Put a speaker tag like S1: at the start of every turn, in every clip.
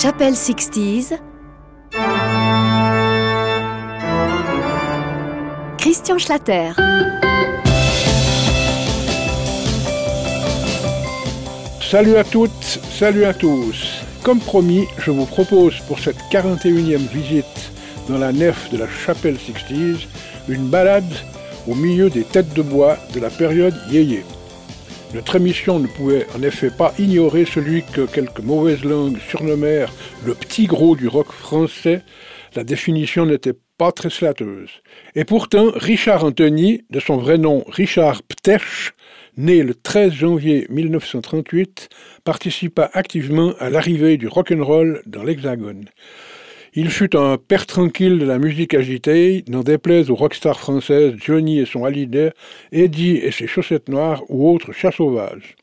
S1: Chapelle 60s. Christian Schlatter.
S2: Salut à toutes, salut à tous. Comme promis, je vous propose pour cette 41e visite dans la nef de la chapelle 60s une balade au milieu des têtes de bois de la période yéyé. Notre émission ne pouvait en effet pas ignorer celui que quelques mauvaises langues surnommèrent le petit gros du rock français. La définition n'était pas très slatteuse. Et pourtant, Richard Anthony, de son vrai nom Richard Ptech, né le 13 janvier 1938, participa activement à l'arrivée du rock'n'roll dans l'Hexagone. Il fut un père tranquille de la musique agitée, n'en déplaise aux rockstars françaises Johnny et son Hallyday, Eddie et ses chaussettes noires ou autres chats sauvages.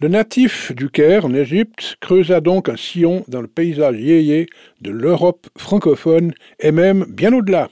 S2: Le natif du Caire, en Égypte, creusa donc un sillon dans le paysage yéyé de l'Europe francophone et même bien au-delà.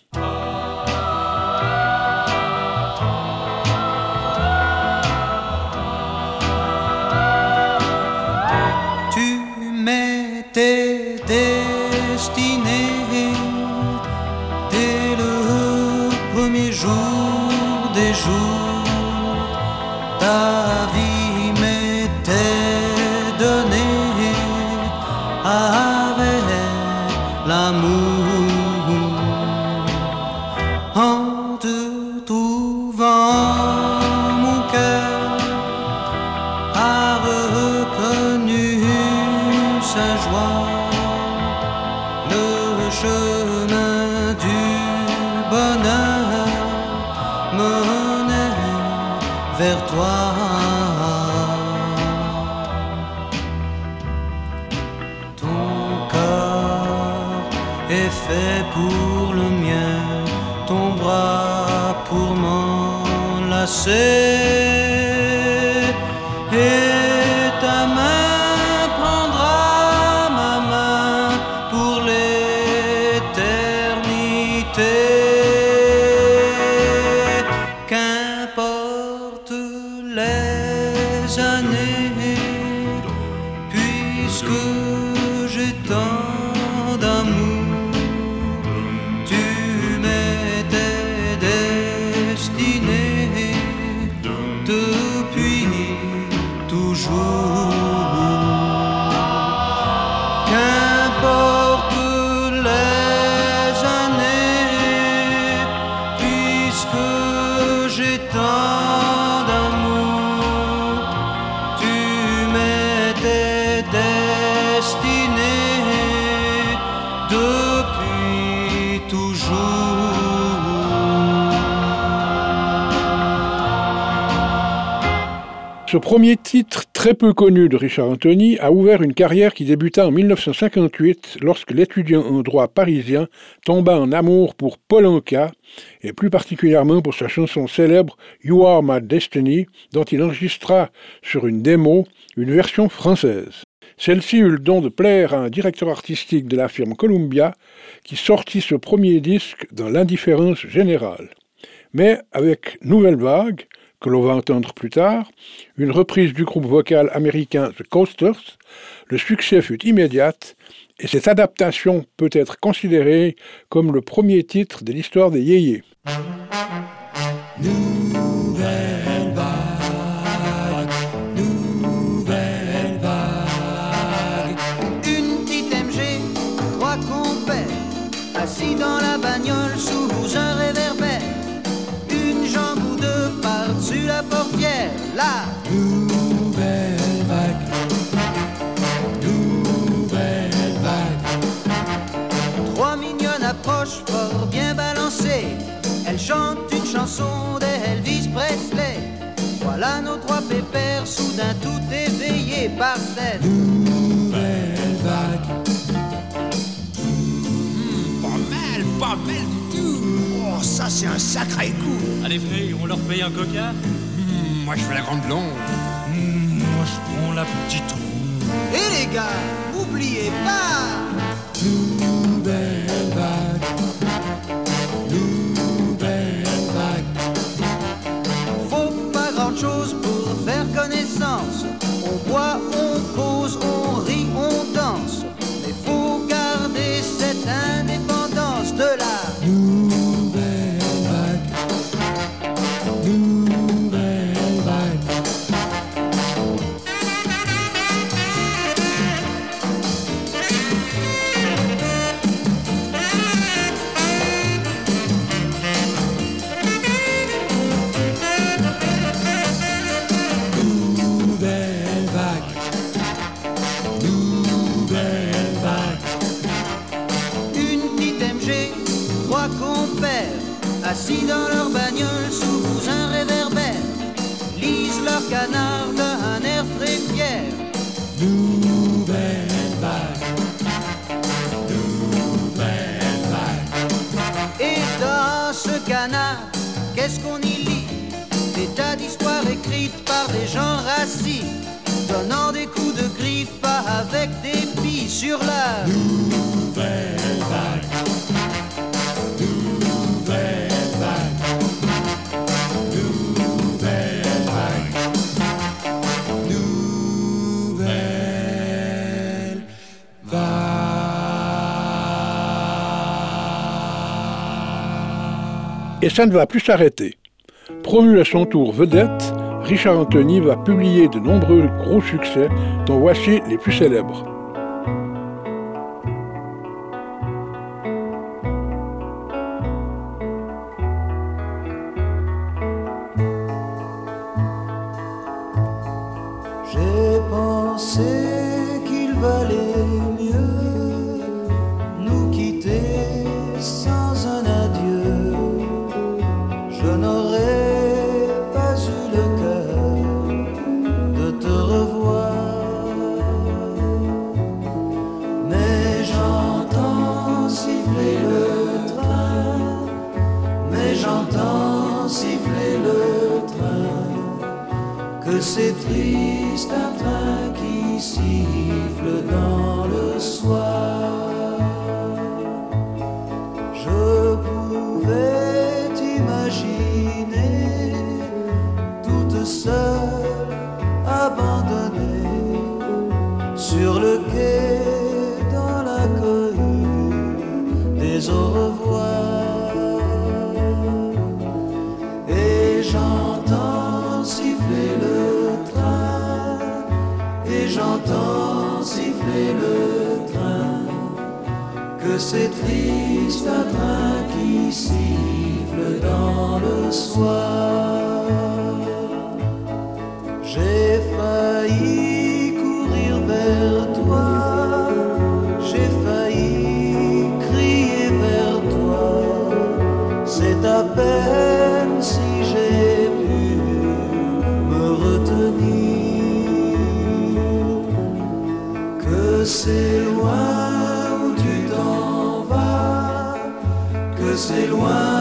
S2: vers toi. Ton corps est fait pour le mien, ton bras pour m'enlacer. Ce premier titre très peu connu de Richard Anthony a ouvert une carrière qui débuta en 1958 lorsque l'étudiant en droit parisien tomba en amour pour Paul Anka et plus particulièrement pour sa chanson célèbre You Are My Destiny dont il enregistra sur une démo une version française. Celle-ci eut le don de plaire à un directeur artistique de la firme Columbia qui sortit ce premier disque dans l'indifférence générale. Mais avec Nouvelle Vague, que l'on va entendre plus tard, une reprise du groupe vocal américain The Coasters, le succès fut immédiat et cette adaptation peut être considérée comme le premier titre de l'histoire des yéyés.
S3: Nos trois pépères, soudain tout éveillés par cette nouvelle vague.
S4: Mmh, pas mal, pas mal Oh, ça, c'est un sacré coup.
S5: Allez, venez, on leur paye un coca
S4: mmh, Moi, je veux la grande blonde.
S5: Mmh, moi, je prends la petite ronde.
S3: Et les gars, oubliez pas assis dans leur bagnole sous un réverbère, lisent leur canard d'un air très fier. Nouvelle vague, nouvelle vague. Et dans ce canard,
S2: qu'est-ce qu'on y lit? Des tas d'histoires écrites par des gens racis, donnant des coups de griffe, pas avec des pis sur la
S5: nouvelle vague.
S6: Et ça ne va plus s'arrêter. Promu à son tour vedette, Richard Anthony va publier de nombreux gros succès, dont voici les plus célèbres.
S2: Au revoir. Et j'entends siffler le train, et j'entends siffler le train, que c'est triste un train qui siffle dans le soir. C'est loin où tu t'en vas, que c'est loin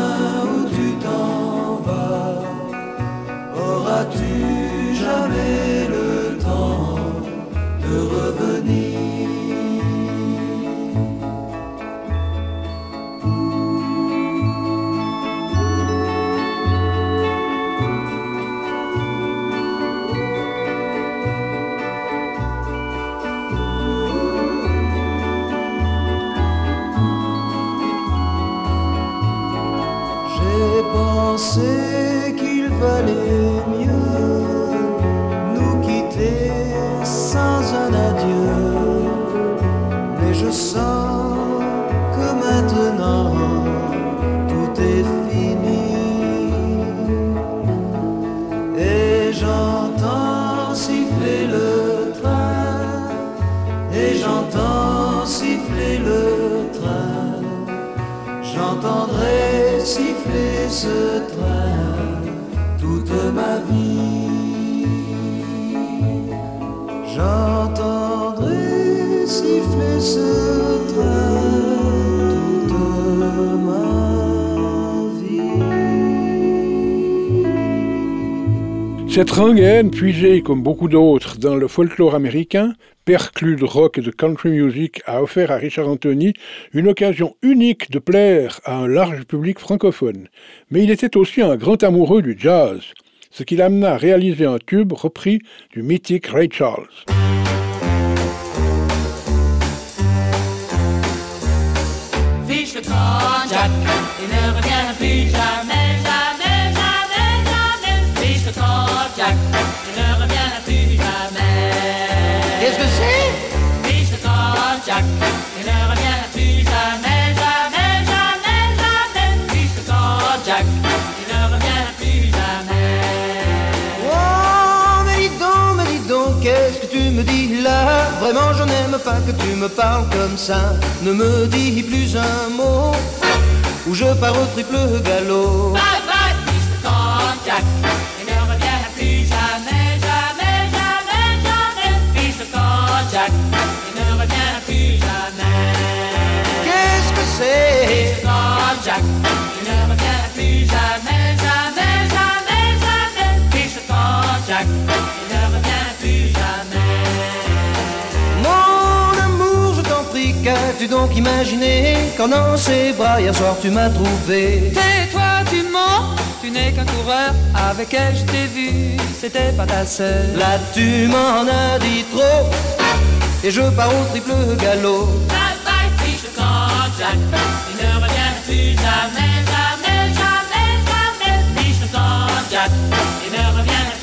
S2: J'entendrai siffler ce train toute ma vie. J'entendrai siffler ce train
S6: Cette rengaine, puisée comme beaucoup d'autres dans le folklore américain, perclus de rock et de country music, a offert à Richard Anthony une occasion unique de plaire à un large public francophone. Mais il était aussi un grand amoureux du jazz, ce qui l'amena à réaliser un tube repris du mythique Ray Charles.
S7: Jack, il ne revient plus jamais, jamais, jamais, jamais. Le camp, Jack, il ne revient plus jamais?
S2: Oh, mais dis donc, mais dis donc, qu'est-ce que tu me dis là? Vraiment, je n'aime pas que tu me parles comme ça. Ne me dis plus un mot, ou je pars au triple galop.
S7: Bye bye, Il ne revient plus jamais, jamais, jamais, jamais. Fichotant Jack, il ne revient plus jamais. Mon amour, je t'en prie,
S2: qu'as-tu donc imaginé? Quand dans ses bras, hier soir, tu m'as trouvée,
S8: Tais-toi, tu mens, tu n'es qu'un coureur. Avec elle, je t'ai vu, c'était pas ta sœur.
S2: Là, tu m'en as dit trop, et je pars au triple galop.
S7: Fichotant Jack, il ne revient plus jamais, jamais, jamais, jamais. Jack. Il ne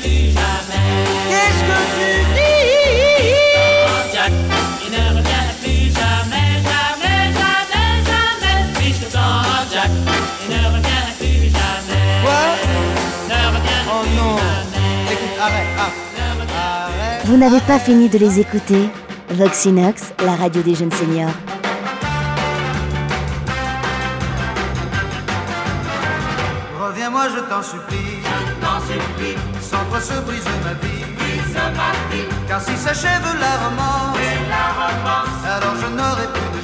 S7: plus jamais.
S2: Qu'est-ce que tu dis?
S7: Camp Jack. Il ne plus jamais, jamais, jamais, jamais. Jack. Il ne plus jamais.
S2: Quoi?
S7: Ne revient
S2: Oh
S7: plus
S2: non
S7: jamais.
S2: Écoute, arrête, ah. arrête
S9: Vous n'avez pas fini de les écouter Voxinox, la radio des jeunes seniors.
S2: Je t'en supplie.
S7: T'en supplie,
S2: Sans toi se brise ma vie.
S7: Brise ma vie.
S2: Car si s'achève la romance
S7: La romance,
S2: Alors je n'aurai plus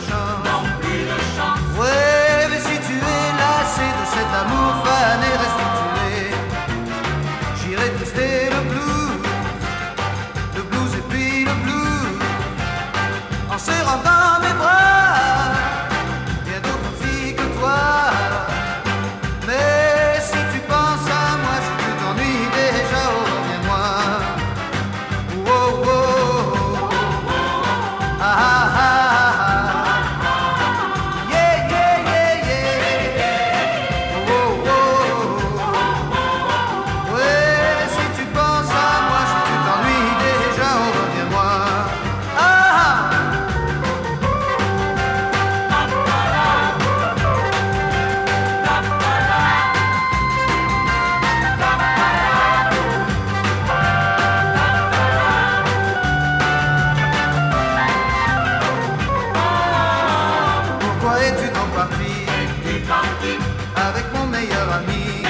S2: Pourquoi es-tu donc parti avec mon meilleur ami.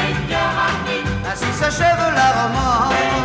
S2: Ainsi s'achève la romance.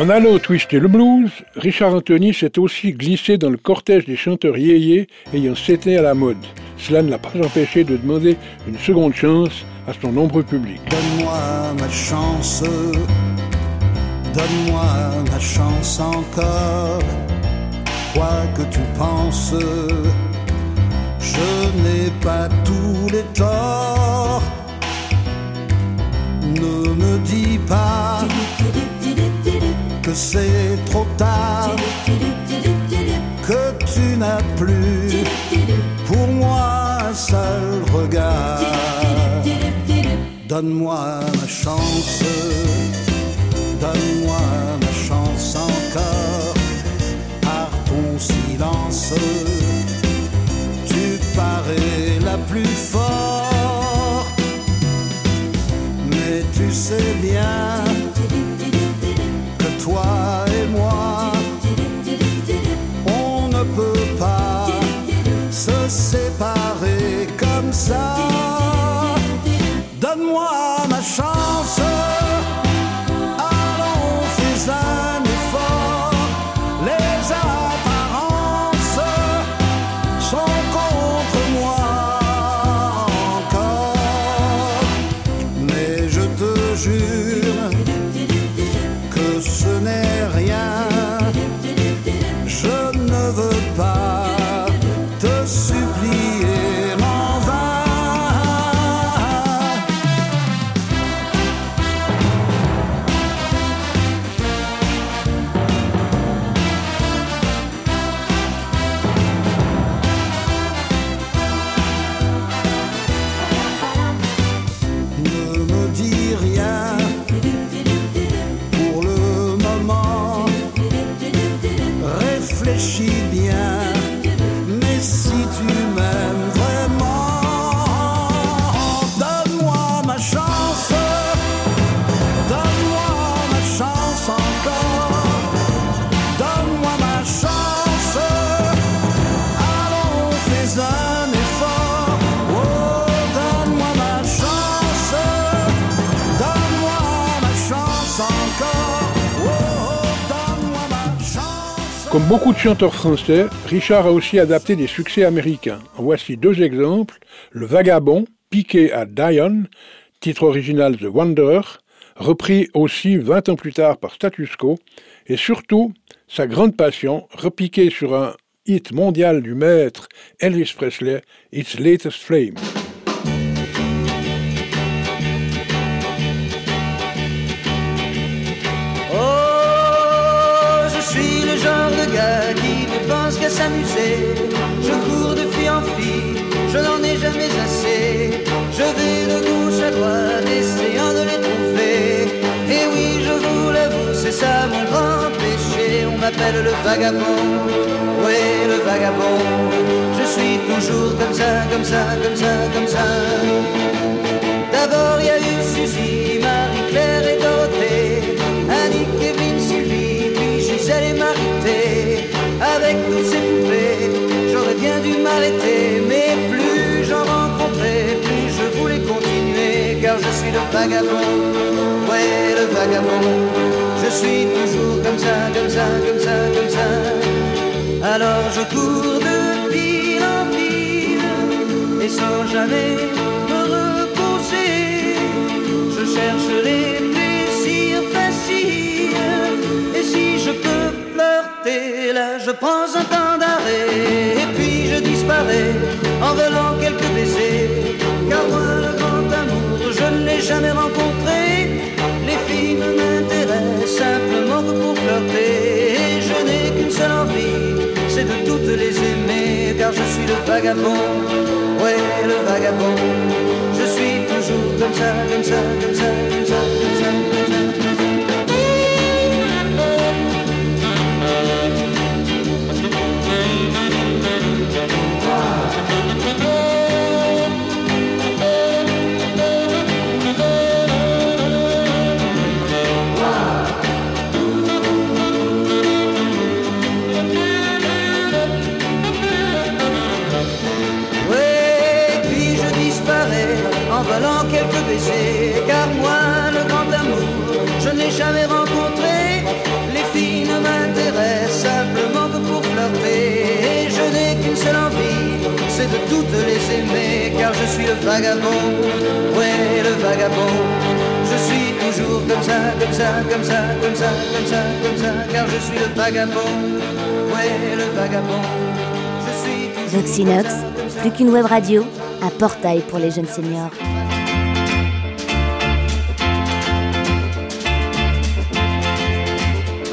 S2: En
S6: allant twister le blues, Richard Anthony s'est aussi glissé dans le cortège des chanteurs yéyés ayant cédé à la mode. Cela ne l'a pas empêché de demander une seconde chance à son nombreux public.
S10: Donne-moi ma chance, donne-moi ma chance encore. Quoi que tu penses, je n'ai pas tous les torts. Ne me dis pas c'est trop tard, que tu n'as plus pour moi un seul regard. Donne-moi ma chance, donne-moi ma chance encore. Par ton silence, tu parais la plus forte. Mais tu sais bien toi et moi, on ne peut pas se séparer comme ça. Donne-moi ma chance.
S6: Comme beaucoup de chanteurs français, Richard a aussi adapté des succès américains. Voici deux exemples. Le Vagabond, piqué à Dion, titre original The Wanderer, repris aussi 20 ans plus tard par Status Quo, et surtout sa grande passion, repiquée sur un hit mondial du maître Elvis Presley, Its Latest Flame.
S2: Vagabond, ouais, le vagabond? Je suis toujours comme ça, comme ça, comme ça, comme ça. D'abord, il y a eu Suzy, Marie-Claire et Dorothée, Annie, Kevin, Sylvie, puis Gisèle et Marité. Avec toutes ces poupées, j'aurais bien dû m'arrêter, mais plus j'en rencontrais, plus je voulais continuer, car je suis le vagabond, ouais, le vagabond? Je suis toujours comme ça, comme ça, comme ça, comme ça. Alors je cours de ville en ville, et sans jamais me reposer. Je cherche les plaisirs faciles. Et si je peux flirter, là je prends un temps d'arrêt. Et puis je disparais en volant quelques baisers. Car moi, le grand amour, je ne l'ai jamais rencontré. Le vagabond, ouais, le vagabond. Je suis toujours comme ça, comme ça, comme ça, comme ça, comme ça, de toutes les aimer. Car je suis le vagabond, ouais, le vagabond. Je suis toujours comme ça, comme ça, comme ça, comme ça, comme ça, comme ça. Car je suis le vagabond, ouais, le vagabond. Je suis toujours
S9: Voxinox,
S2: comme ça, comme ça.
S9: plus qu'une web radio, un portail pour les jeunes seniors.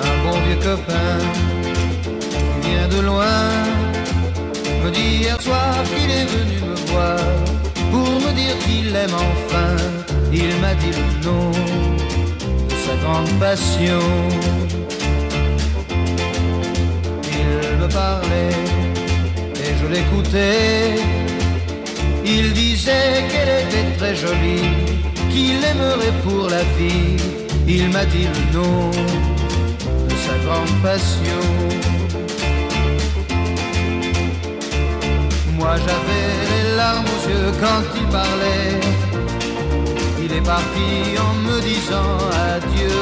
S11: un bon vieux copain qui vient de loin me dit hier soir qu'il est venu me voir pour me dire qu'il aime enfin. Il m'a dit le nom de sa grande passion. Il me parlait et je l'écoutais. Il disait qu'elle était très jolie, qu'il aimerait pour la vie. Il m'a dit le nom de sa grande passion. Moi j'avais les larmes aux yeux quand il parlait. Il est parti en me disant adieu.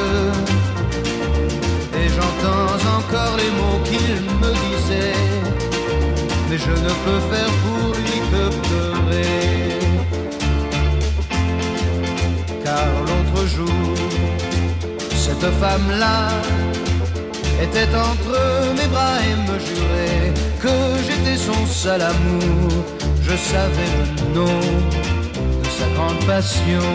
S11: Et j'entends encore les mots qu'il me disait. Mais je ne peux faire pour lui que pleurer. Car l'autre jour, cette femme-là était entre mes bras et me jurait que j'étais son seul amour. Je savais le nom de sa grande passion.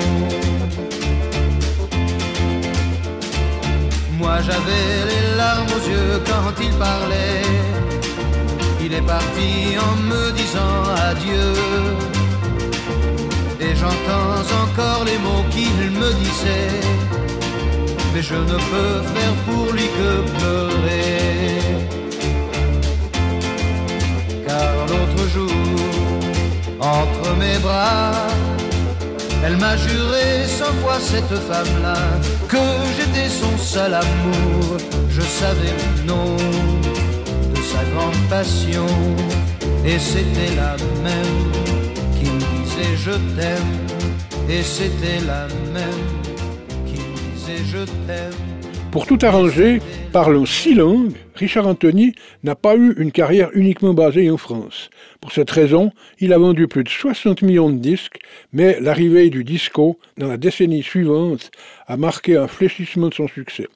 S11: Moi j'avais les larmes aux yeux quand il parlait. Il est parti en me disant adieu. Et j'entends encore les mots qu'il me disait mais je ne peux faire pour lui que pleurer. Jour, entre mes bras, elle m'a juré cent fois cette femme-là que j'étais son seul amour. Je savais le nom de sa grande passion et c'était la même qui me disait je t'aime et c'était la même qui me disait je t'aime.
S6: Pour tout arranger, parlant six langues, Richard Anthony n'a pas eu une carrière uniquement basée en France. Pour cette raison, il a vendu plus de 60 millions de disques, mais l'arrivée du disco dans la décennie suivante a marqué un fléchissement de son succès.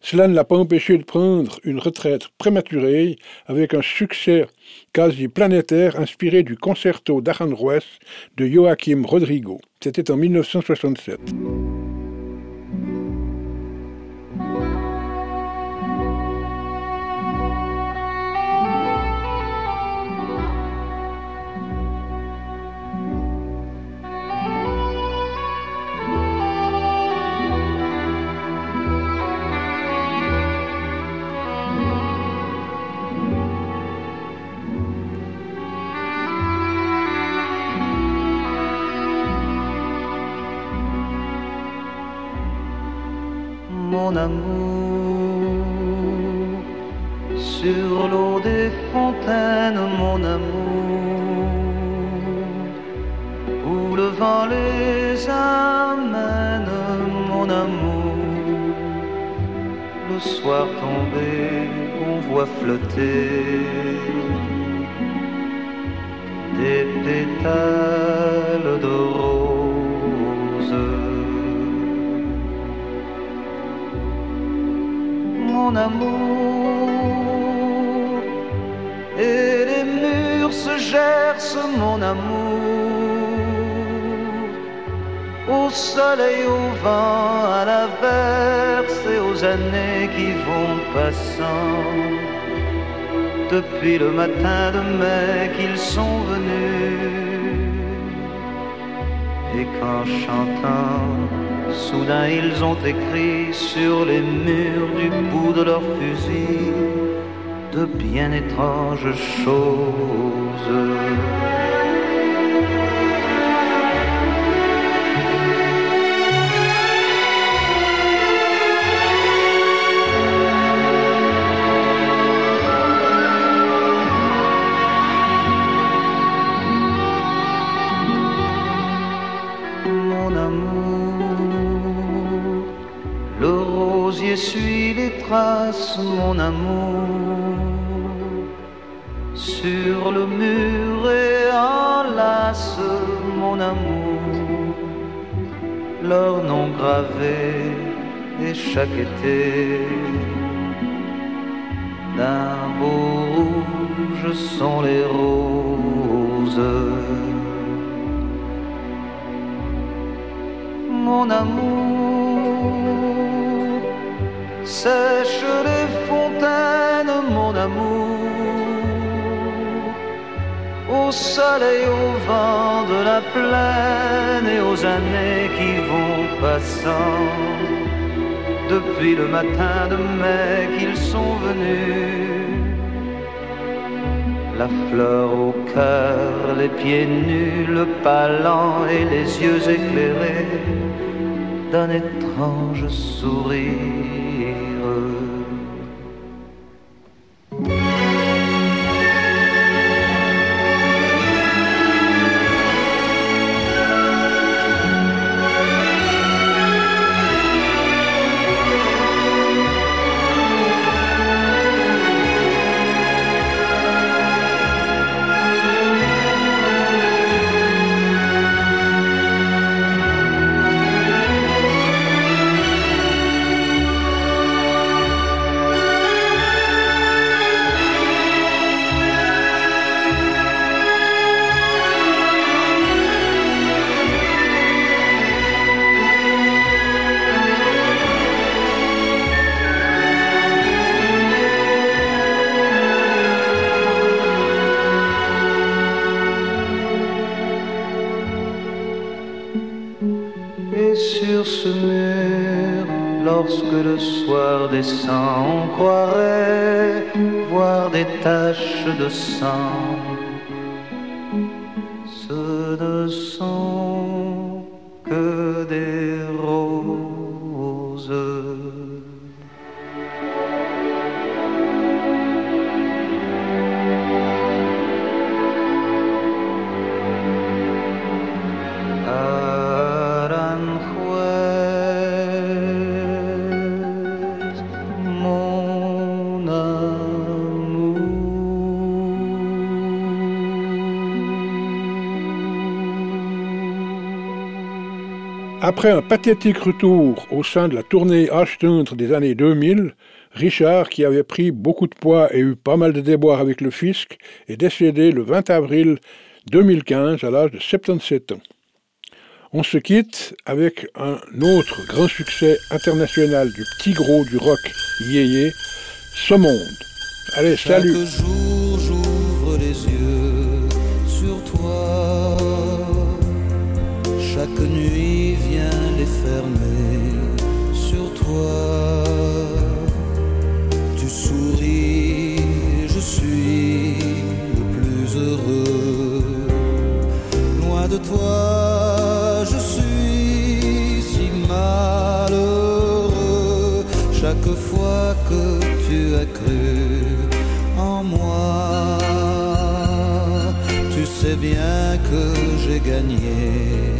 S6: Cela ne l'a pas empêché de prendre une retraite prématurée avec un succès quasi planétaire inspiré du concerto d'Aranjuez de Joachim Rodrigo. C'était en 1967.
S2: Mon amour, sur l'eau des fontaines, mon amour, où le vent les amène, mon amour. Le soir tombé, on voit flotter des pétales de rose. Et les murs se gercent, mon amour. Au soleil, au vent, à l'averse et aux années qui vont passant. Depuis le matin de mai qu'ils sont venus. Et qu'en chantant, Soudain ils ont écrit sur les murs du bout de leurs fusils de bien étranges choses. Rosier suit les traces, mon amour, sur le mur et enlace, mon amour, leur nom gravé et chaque été. D'un beau rouge sont les roses. mon amour, sèche les fontaines, mon amour, au soleil, au vent de la plaine et aux années qui vont passant, depuis le matin de mai qu'ils sont venus. La fleur au cœur, les pieds nus, le pas lent et les yeux éclairés d'un étrange sourire. Lorsque le soir descend, on croirait voir des taches de sang.
S6: Après un pathétique retour au sein de la tournée Ashton des années 2000, Richard, qui avait pris beaucoup de poids et eu pas mal de déboires avec le fisc, est décédé le 20 avril 2015 à l'âge de 77 ans. On se quitte avec un autre grand succès international du petit gros du rock yéyé, Ce Monde. Allez, salut
S10: De toi, je suis si malheureux. Chaque fois que tu as cru en moi, tu sais bien que j'ai gagné